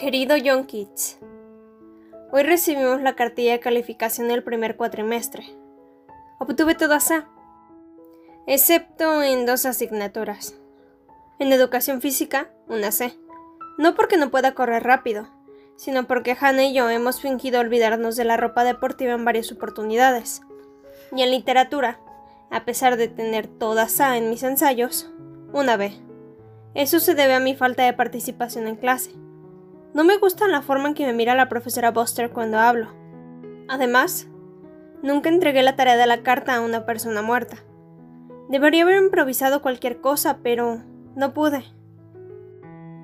Querido John Keats, hoy recibimos la cartilla de calificación del primer cuatrimestre. Obtuve todas A, excepto en dos asignaturas. En educación física, una C. No porque no pueda correr rápido, sino porque Hannah y yo hemos fingido olvidarnos de la ropa deportiva en varias oportunidades. Y en literatura, a pesar de tener todas A en mis ensayos, una B. Eso se debe a mi falta de participación en clase. No me gusta la forma en que me mira la profesora Buster cuando hablo. Además, nunca entregué la tarea de la carta a una persona muerta. Debería haber improvisado cualquier cosa, pero no pude.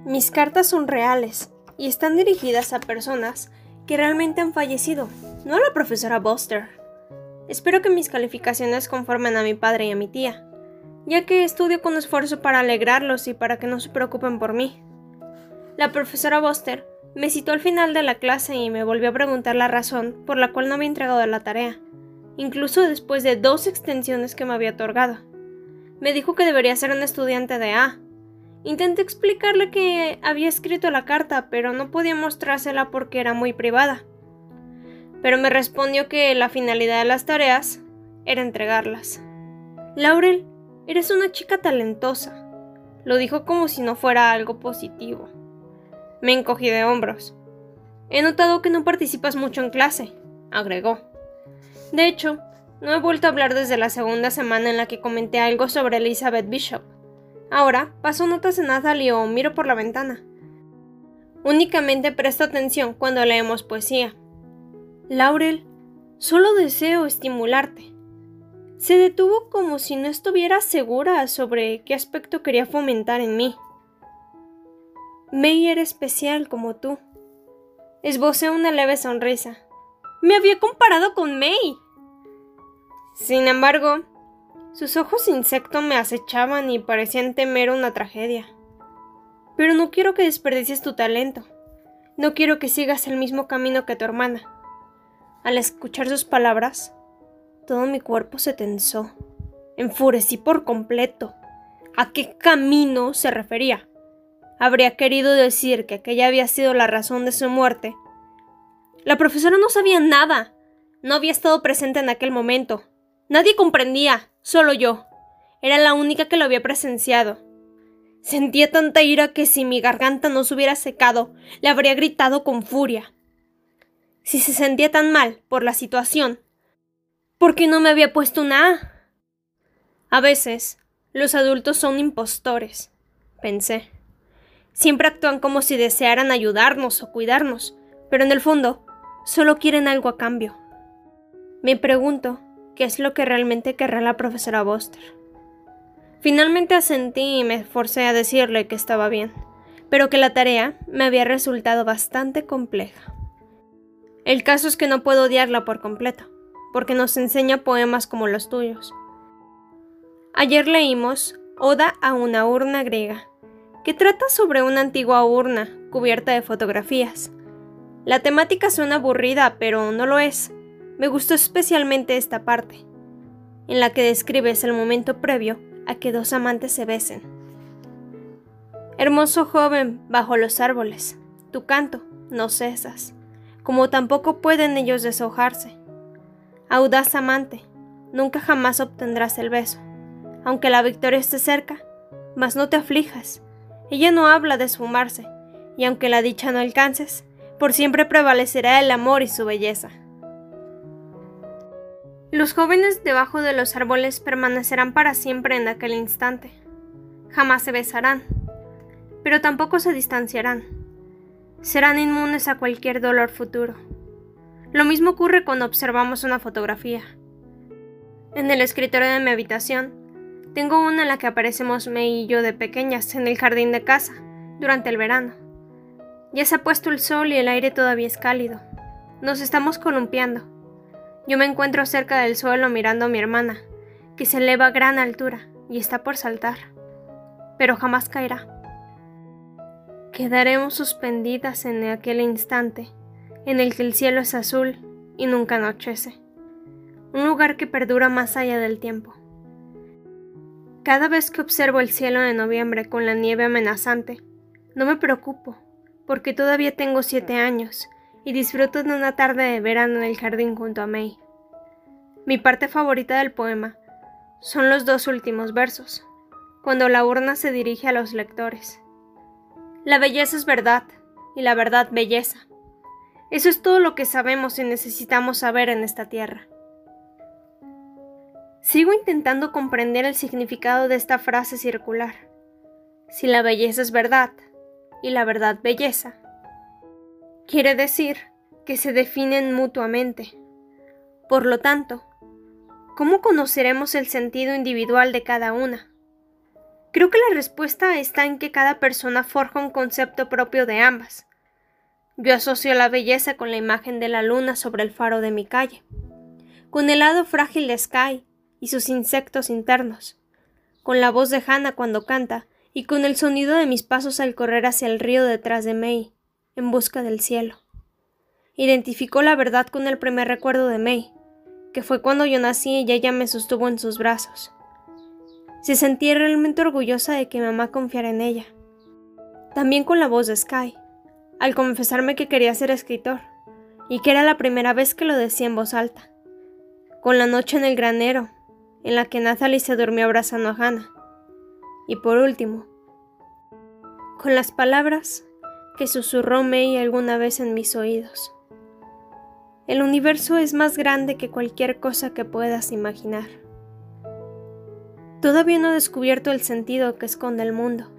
Mis cartas son reales y están dirigidas a personas que realmente han fallecido, no a la profesora Buster. Espero que mis calificaciones conformen a mi padre y a mi tía, ya que estudio con esfuerzo para alegrarlos y para que no se preocupen por mí. La profesora Buster me citó al final de la clase y me volvió a preguntar la razón por la cual no había entregado la tarea, incluso después de dos extensiones que me había otorgado. Me dijo que debería ser un estudiante de A. Intenté explicarle que había escrito la carta, pero no podía mostrársela porque era muy privada. Pero me respondió que la finalidad de las tareas era entregarlas. Laurel, eres una chica talentosa. Lo dijo como si no fuera algo positivo. Me encogí de hombros. He notado que no participas mucho en clase, agregó. De hecho, no he vuelto a hablar desde la segunda semana en la que comenté algo sobre Elizabeth Bishop. Ahora paso notas en Athalie o miro por la ventana. Únicamente presto atención cuando leemos poesía. Laurel, solo deseo estimularte. Se detuvo como si no estuviera segura sobre qué aspecto quería fomentar en mí. May era especial como tú. Esbocé una leve sonrisa. Me había comparado con May. Sin embargo, sus ojos insecto me acechaban y parecían temer una tragedia. Pero no quiero que desperdicies tu talento. No quiero que sigas el mismo camino que tu hermana. Al escuchar sus palabras, todo mi cuerpo se tensó. Enfurecí por completo. ¿A qué camino se refería? Habría querido decir que aquella había sido la razón de su muerte. La profesora no sabía nada. No había estado presente en aquel momento. Nadie comprendía, solo yo. Era la única que lo había presenciado. Sentía tanta ira que si mi garganta no se hubiera secado, le habría gritado con furia. Si se sentía tan mal por la situación, ¿por qué no me había puesto una A? A veces, los adultos son impostores, pensé. Siempre actúan como si desearan ayudarnos o cuidarnos, pero en el fondo solo quieren algo a cambio. Me pregunto qué es lo que realmente querrá la profesora Buster. Finalmente asentí y me forcé a decirle que estaba bien, pero que la tarea me había resultado bastante compleja. El caso es que no puedo odiarla por completo, porque nos enseña poemas como los tuyos. Ayer leímos Oda a una urna griega, que trata sobre una antigua urna cubierta de fotografías. La temática suena aburrida, pero no lo es. Me gustó especialmente esta parte, en la que describes el momento previo a que dos amantes se besen. Hermoso joven bajo los árboles, tu canto no cesas, como tampoco pueden ellos deshojarse. Audaz amante, nunca jamás obtendrás el beso, aunque la victoria esté cerca, mas no te aflijas, ella no habla de esfumarse, y aunque la dicha no alcances, por siempre prevalecerá el amor y su belleza. Los jóvenes debajo de los árboles permanecerán para siempre en aquel instante. Jamás se besarán, pero tampoco se distanciarán. Serán inmunes a cualquier dolor futuro. Lo mismo ocurre cuando observamos una fotografía. En el escritorio de mi habitación tengo una en la que aparecemos May y yo de pequeñas en el jardín de casa, durante el verano. Ya se ha puesto el sol y el aire todavía es cálido. Nos estamos columpiando. Yo me encuentro cerca del suelo mirando a mi hermana, que se eleva a gran altura y está por saltar, pero jamás caerá. Quedaremos suspendidas en aquel instante en el que el cielo es azul y nunca anochece, un lugar que perdura más allá del tiempo. Cada vez que observo el cielo de noviembre con la nieve amenazante, no me preocupo, porque todavía tengo siete años y disfruto de una tarde de verano en el jardín junto a May. Mi parte favorita del poema son los dos últimos versos, cuando la urna se dirige a los lectores. La belleza es verdad, y la verdad belleza. Eso es todo lo que sabemos y necesitamos saber en esta tierra. Sigo intentando comprender el significado de esta frase circular. Si la belleza es verdad y la verdad belleza, quiere decir que se definen mutuamente. Por lo tanto, ¿cómo conoceremos el sentido individual de cada una? Creo que la respuesta está en que cada persona forja un concepto propio de ambas. Yo asocio la belleza con la imagen de la luna sobre el faro de mi calle, con el lado frágil de Sky y sus insectos internos, con la voz de Hannah cuando canta y con el sonido de mis pasos al correr hacia el río detrás de May, en busca del cielo. Identificó la verdad con el primer recuerdo de May, que fue cuando yo nací y ella me sostuvo en sus brazos. Se sentía realmente orgullosa de que mamá confiara en ella. También con la voz de Sky, al confesarme que quería ser escritor, y que era la primera vez que lo decía en voz alta. Con la noche en el granero, en la que Nathalie se durmió abrazando a Hannah. Y por último, con las palabras que susurró May alguna vez en mis oídos. El universo es más grande que cualquier cosa que puedas imaginar. Todavía no he descubierto el sentido que esconde el mundo.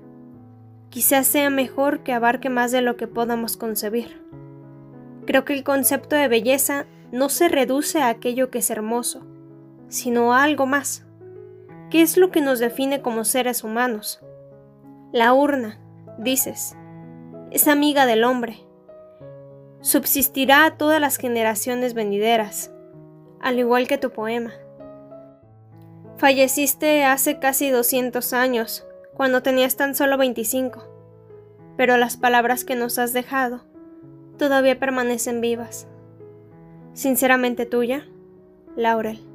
Quizás sea mejor que abarque más de lo que podamos concebir. Creo que el concepto de belleza no se reduce a aquello que es hermoso, sino a algo más. ¿Qué es lo que nos define como seres humanos? La urna, dices, es amiga del hombre. Subsistirá a todas las generaciones venideras, al igual que tu poema. Falleciste hace casi 200 años, cuando tenías tan solo 25, pero las palabras que nos has dejado todavía permanecen vivas. Sinceramente tuya, Laurel.